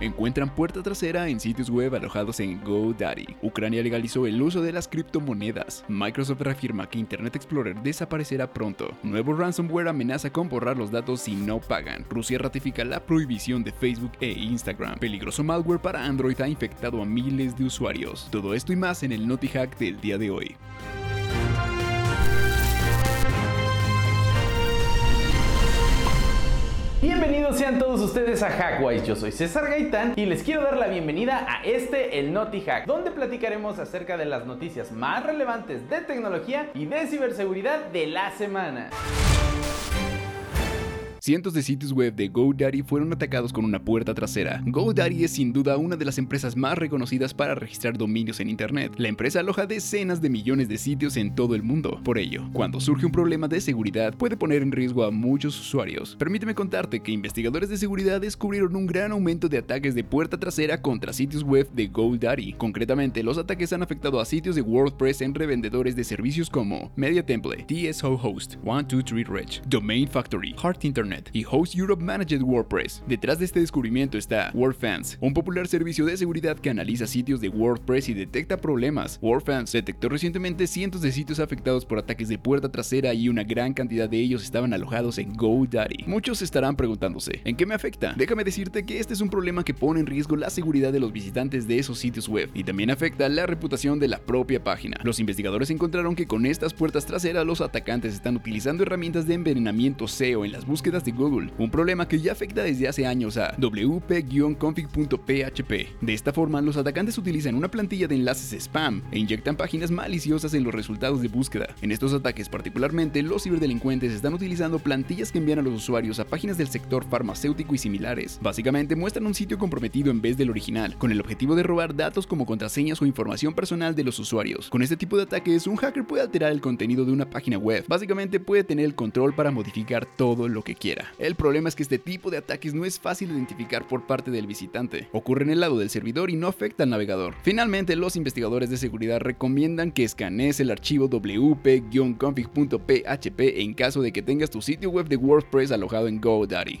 Encuentran puerta trasera en sitios web alojados en GoDaddy. Ucrania legalizó el uso de las criptomonedas. Microsoft reafirma que Internet Explorer desaparecerá pronto. Nuevo ransomware amenaza con borrar los datos si no pagan. Rusia ratifica la prohibición de Facebook e Instagram. Peligroso malware para Android ha infectado a miles de usuarios. Todo esto y más en el Naughty Hack del día de hoy. Bienvenidos sean todos ustedes a Hackwise, yo soy César Gaitán y les quiero dar la bienvenida a este, el Naughty Hack, donde platicaremos acerca de las noticias más relevantes de tecnología y de ciberseguridad de la semana. Cientos de sitios web de GoDaddy fueron atacados con una puerta trasera. GoDaddy es sin duda una de las empresas más reconocidas para registrar dominios en Internet. La empresa aloja decenas de millones de sitios en todo el mundo. Por ello, cuando surge un problema de seguridad, puede poner en riesgo a muchos usuarios. Permíteme contarte que investigadores de seguridad descubrieron un gran aumento de ataques de puerta trasera contra sitios web de GoDaddy. Concretamente, los ataques han afectado a sitios de WordPress en revendedores de servicios como Media Template, TSO Host, 123 Rich, Domain Factory, Heart Internet, y Host Europe Managed WordPress. Detrás de este descubrimiento está WordFans, un popular servicio de seguridad que analiza sitios de WordPress y detecta problemas. WordFans detectó recientemente cientos de sitios afectados por ataques de puerta trasera y una gran cantidad de ellos estaban alojados en GoDaddy. Muchos estarán preguntándose, ¿en qué me afecta? Déjame decirte que este es un problema que pone en riesgo la seguridad de los visitantes de esos sitios web y también afecta la reputación de la propia página. Los investigadores encontraron que con estas puertas traseras los atacantes están utilizando herramientas de envenenamiento SEO en las búsquedas Google, un problema que ya afecta desde hace años a wp-config.php. De esta forma, los atacantes utilizan una plantilla de enlaces spam e inyectan páginas maliciosas en los resultados de búsqueda. En estos ataques particularmente, los ciberdelincuentes están utilizando plantillas que envían a los usuarios a páginas del sector farmacéutico y similares. Básicamente muestran un sitio comprometido en vez del original, con el objetivo de robar datos como contraseñas o información personal de los usuarios. Con este tipo de ataques, un hacker puede alterar el contenido de una página web. Básicamente puede tener el control para modificar todo lo que quiera. El problema es que este tipo de ataques no es fácil de identificar por parte del visitante. Ocurre en el lado del servidor y no afecta al navegador. Finalmente, los investigadores de seguridad recomiendan que escanees el archivo wp-config.php en caso de que tengas tu sitio web de WordPress alojado en GoDaddy.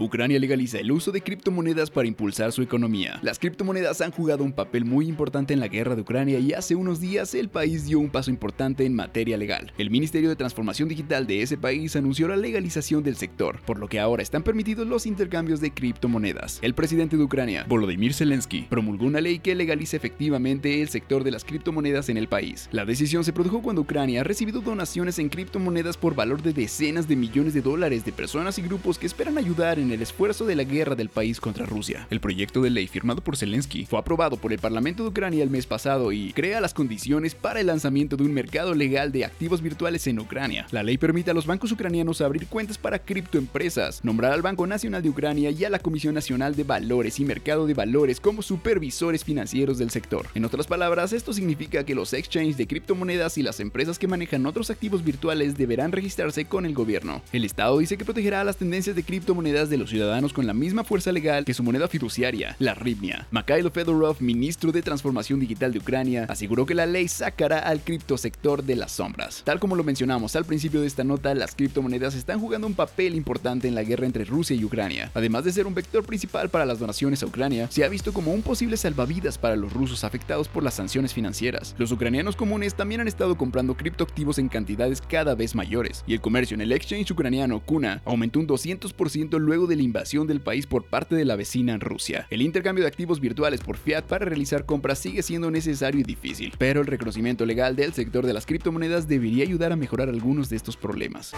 Ucrania legaliza el uso de criptomonedas para impulsar su economía. Las criptomonedas han jugado un papel muy importante en la guerra de Ucrania y hace unos días el país dio un paso importante en materia legal. El Ministerio de Transformación Digital de ese país anunció la legalización del sector, por lo que ahora están permitidos los intercambios de criptomonedas. El presidente de Ucrania, Volodymyr Zelensky, promulgó una ley que legaliza efectivamente el sector de las criptomonedas en el país. La decisión se produjo cuando Ucrania ha recibido donaciones en criptomonedas por valor de decenas de millones de dólares de personas y grupos que esperan ayudar en el esfuerzo de la guerra del país contra Rusia. El proyecto de ley firmado por Zelensky fue aprobado por el Parlamento de Ucrania el mes pasado y crea las condiciones para el lanzamiento de un mercado legal de activos virtuales en Ucrania. La ley permite a los bancos ucranianos abrir cuentas para criptoempresas, nombrar al Banco Nacional de Ucrania y a la Comisión Nacional de Valores y Mercado de Valores como supervisores financieros del sector. En otras palabras, esto significa que los exchanges de criptomonedas y las empresas que manejan otros activos virtuales deberán registrarse con el gobierno. El Estado dice que protegerá las tendencias de criptomonedas de los ciudadanos con la misma fuerza legal que su moneda fiduciaria, la Rivnia. Mikhailo Fedorov, ministro de Transformación Digital de Ucrania, aseguró que la ley sacará al criptosector de las sombras. Tal como lo mencionamos al principio de esta nota, las criptomonedas están jugando un papel importante en la guerra entre Rusia y Ucrania. Además de ser un vector principal para las donaciones a Ucrania, se ha visto como un posible salvavidas para los rusos afectados por las sanciones financieras. Los ucranianos comunes también han estado comprando criptoactivos en cantidades cada vez mayores, y el comercio en el exchange ucraniano Kuna aumentó un 200% luego de la invasión del país por parte de la vecina Rusia. El intercambio de activos virtuales por fiat para realizar compras sigue siendo necesario y difícil, pero el reconocimiento legal del sector de las criptomonedas debería ayudar a mejorar algunos de estos problemas.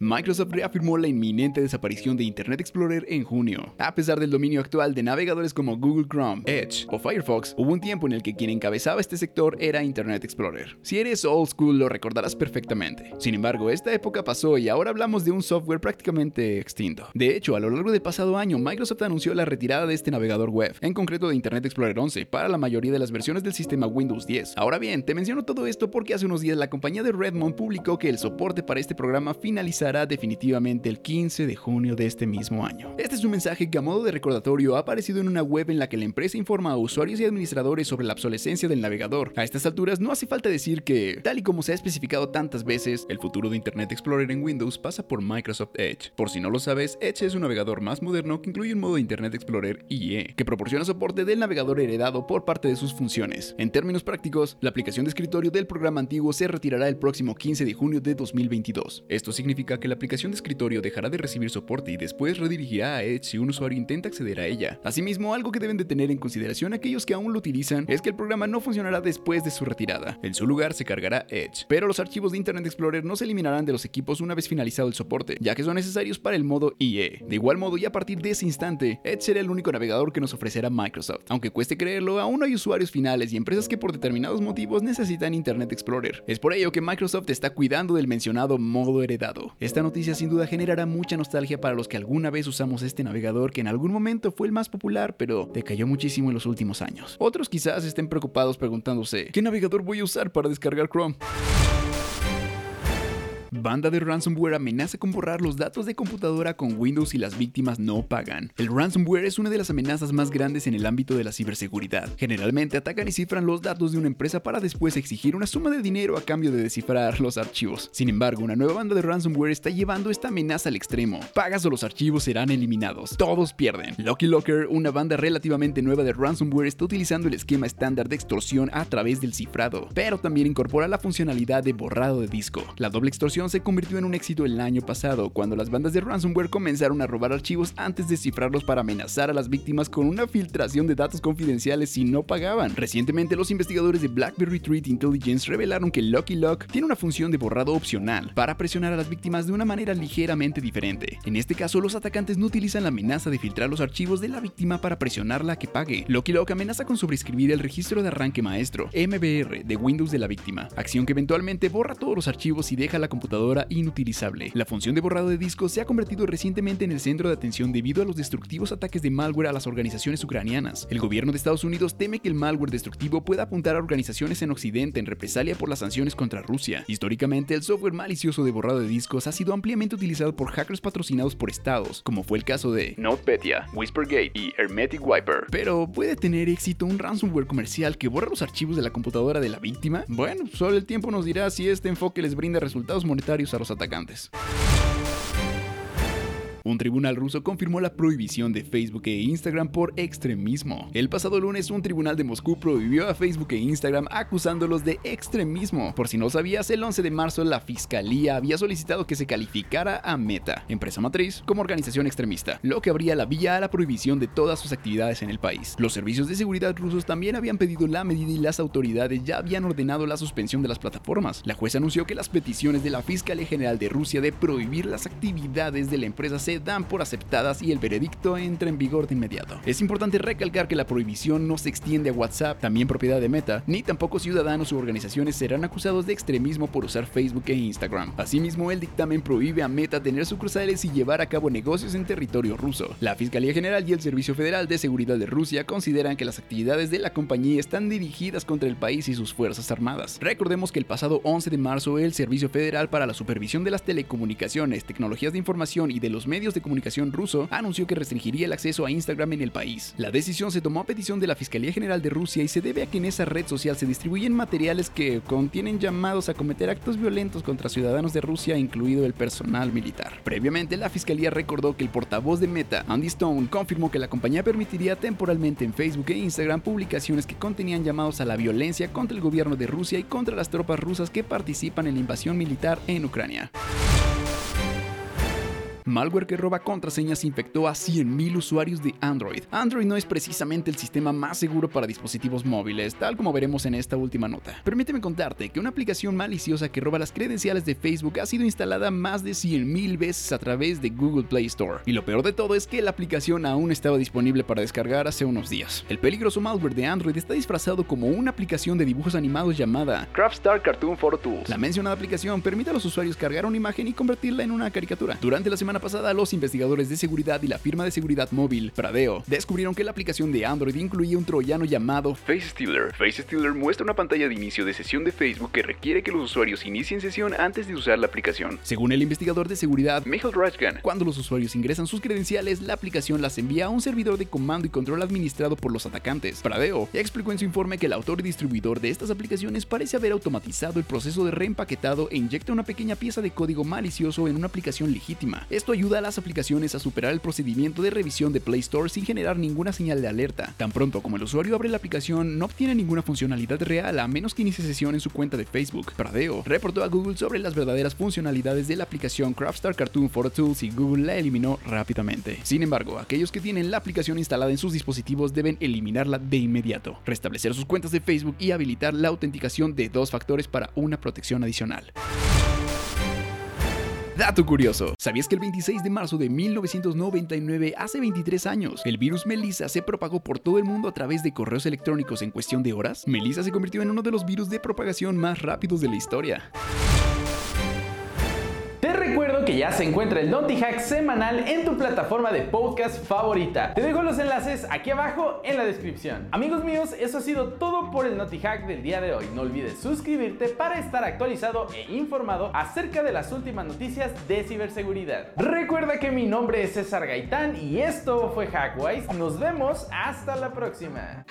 Microsoft reafirmó la inminente desaparición de Internet Explorer en junio. A pesar del dominio actual de navegadores como Google Chrome, Edge o Firefox, hubo un tiempo en el que quien encabezaba este sector era Internet Explorer. Si eres old school lo recordarás perfectamente. Sin embargo, esta época pasó y ahora hablamos de un software prácticamente extinto. De hecho, a lo largo del pasado año, Microsoft anunció la retirada de este navegador web, en concreto de Internet Explorer 11, para la mayoría de las versiones del sistema Windows 10. Ahora bien, te menciono todo esto porque hace unos días la compañía de Redmond publicó que el soporte para este programa finalizará definitivamente el 15 de junio de este mismo año. Este es un mensaje que a modo de recordatorio ha aparecido en una web en la que la empresa informa a usuarios y administradores sobre la obsolescencia del navegador. A estas alturas no hace falta decir que, tal y como se ha especificado tantas veces, el futuro de Internet Explorer en Windows pasa por Microsoft Edge. Por si no lo sabes, Edge es un navegador más moderno que incluye un modo de Internet Explorer IE, que proporciona soporte del navegador heredado por parte de sus funciones. En términos prácticos, la aplicación de escritorio del programa antiguo se retirará el próximo 15 de junio de 2022. Esto significa que la aplicación de escritorio dejará de recibir soporte y después redirigirá a Edge si un usuario intenta acceder a ella. Asimismo, algo que deben de tener en consideración aquellos que aún lo utilizan es que el programa no funcionará después de su retirada. En su lugar se cargará Edge, pero los archivos de Internet Explorer no se eliminarán de los equipos una vez finalizado el soporte, ya que son necesarios para el modo IE. De igual modo, y a partir de ese instante, Edge será el único navegador que nos ofrecerá Microsoft. Aunque cueste creerlo, aún hay usuarios finales y empresas que por determinados motivos necesitan Internet Explorer. Es por ello que Microsoft está cuidando del mencionado modo heredado. Esta noticia sin duda generará mucha nostalgia para los que alguna vez usamos este navegador que en algún momento fue el más popular, pero decayó muchísimo en los últimos años. Otros quizás estén preocupados preguntándose, ¿qué navegador voy a usar para descargar Chrome? Banda de ransomware amenaza con borrar los datos de computadora con Windows y las víctimas no pagan. El ransomware es una de las amenazas más grandes en el ámbito de la ciberseguridad. Generalmente atacan y cifran los datos de una empresa para después exigir una suma de dinero a cambio de descifrar los archivos. Sin embargo, una nueva banda de ransomware está llevando esta amenaza al extremo. Pagas o los archivos serán eliminados. Todos pierden. Lucky Locker, una banda relativamente nueva de ransomware, está utilizando el esquema estándar de extorsión a través del cifrado, pero también incorpora la funcionalidad de borrado de disco. La doble extorsión se convirtió en un éxito el año pasado, cuando las bandas de ransomware comenzaron a robar archivos antes de cifrarlos para amenazar a las víctimas con una filtración de datos confidenciales si no pagaban. Recientemente, los investigadores de BlackBerry Threat Intelligence revelaron que Lucky Lock tiene una función de borrado opcional para presionar a las víctimas de una manera ligeramente diferente. En este caso, los atacantes no utilizan la amenaza de filtrar los archivos de la víctima para presionarla a que pague. Lucky Lock amenaza con sobreescribir el registro de arranque maestro, MBR, de Windows de la víctima, acción que eventualmente borra todos los archivos y deja la computadora inutilizable. La función de borrado de discos se ha convertido recientemente en el centro de atención debido a los destructivos ataques de malware a las organizaciones ucranianas. El gobierno de Estados Unidos teme que el malware destructivo pueda apuntar a organizaciones en Occidente en represalia por las sanciones contra Rusia. Históricamente, el software malicioso de borrado de discos ha sido ampliamente utilizado por hackers patrocinados por estados, como fue el caso de NotPetya, Whispergate y Hermetic Wiper. Pero ¿puede tener éxito un ransomware comercial que borra los archivos de la computadora de la víctima? Bueno, solo el tiempo nos dirá si este enfoque les brinda resultados monetarios a los atacantes. Un tribunal ruso confirmó la prohibición de Facebook e Instagram por extremismo. El pasado lunes, un tribunal de Moscú prohibió a Facebook e Instagram acusándolos de extremismo. Por si no sabías, el 11 de marzo la fiscalía había solicitado que se calificara a Meta, empresa matriz, como organización extremista, lo que abría la vía a la prohibición de todas sus actividades en el país. Los servicios de seguridad rusos también habían pedido la medida y las autoridades ya habían ordenado la suspensión de las plataformas. La jueza anunció que las peticiones de la Fiscalía General de Rusia de prohibir las actividades de la empresa se dan por aceptadas y el veredicto entra en vigor de inmediato. Es importante recalcar que la prohibición no se extiende a WhatsApp, también propiedad de Meta, ni tampoco ciudadanos u organizaciones serán acusados de extremismo por usar Facebook e Instagram. Asimismo, el dictamen prohíbe a Meta tener sucursales y llevar a cabo negocios en territorio ruso. La Fiscalía General y el Servicio Federal de Seguridad de Rusia consideran que las actividades de la compañía están dirigidas contra el país y sus fuerzas armadas. Recordemos que el pasado 11 de marzo el Servicio Federal para la Supervisión de las Telecomunicaciones, Tecnologías de Información y de los Medios de comunicación ruso anunció que restringiría el acceso a Instagram en el país. La decisión se tomó a petición de la Fiscalía General de Rusia y se debe a que en esa red social se distribuyen materiales que contienen llamados a cometer actos violentos contra ciudadanos de Rusia, incluido el personal militar. Previamente, la Fiscalía recordó que el portavoz de Meta, Andy Stone, confirmó que la compañía permitiría temporalmente en Facebook e Instagram publicaciones que contenían llamados a la violencia contra el gobierno de Rusia y contra las tropas rusas que participan en la invasión militar en Ucrania. Malware que roba contraseñas infectó a 100.000 usuarios de Android. Android no es precisamente el sistema más seguro para dispositivos móviles, tal como veremos en esta última nota. Permíteme contarte que una aplicación maliciosa que roba las credenciales de Facebook ha sido instalada más de 100.000 veces a través de Google Play Store. Y lo peor de todo es que la aplicación aún estaba disponible para descargar hace unos días. El peligroso malware de Android está disfrazado como una aplicación de dibujos animados llamada Craftstar Cartoon Photo Tools. La mencionada aplicación permite a los usuarios cargar una imagen y convertirla en una caricatura. Durante la semana pasada, los investigadores de seguridad y la firma de seguridad móvil Pradeo descubrieron que la aplicación de Android incluía un troyano llamado Face Stealer. Face Stealer muestra una pantalla de inicio de sesión de Facebook que requiere que los usuarios inicien sesión antes de usar la aplicación. Según el investigador de seguridad Michael Rajgan, cuando los usuarios ingresan sus credenciales, la aplicación las envía a un servidor de comando y control administrado por los atacantes. Pradeo explicó en su informe que el autor y distribuidor de estas aplicaciones parece haber automatizado el proceso de reempaquetado e inyecta una pequeña pieza de código malicioso en una aplicación legítima. Esto ayuda a las aplicaciones a superar el procedimiento de revisión de Play Store sin generar ninguna señal de alerta. Tan pronto como el usuario abre la aplicación, no obtiene ninguna funcionalidad real a menos que inicie sesión en su cuenta de Facebook. Pradeo reportó a Google sobre las verdaderas funcionalidades de la aplicación Craftstar Cartoon Photo Tools y Google la eliminó rápidamente. Sin embargo, aquellos que tienen la aplicación instalada en sus dispositivos deben eliminarla de inmediato, restablecer sus cuentas de Facebook y habilitar la autenticación de dos factores para una protección adicional. Dato curioso, ¿sabías que el 26 de marzo de 1999, hace 23 años, el virus Melissa se propagó por todo el mundo a través de correos electrónicos en cuestión de horas? Melissa se convirtió en uno de los virus de propagación más rápidos de la historia. Recuerdo que ya se encuentra el Naughty Hack semanal en tu plataforma de podcast favorita. Te dejo los enlaces aquí abajo en la descripción. Amigos míos, eso ha sido todo por el Naughty Hack del día de hoy. No olvides suscribirte para estar actualizado e informado acerca de las últimas noticias de ciberseguridad. Recuerda que mi nombre es César Gaitán y esto fue Hackwise. Nos vemos hasta la próxima.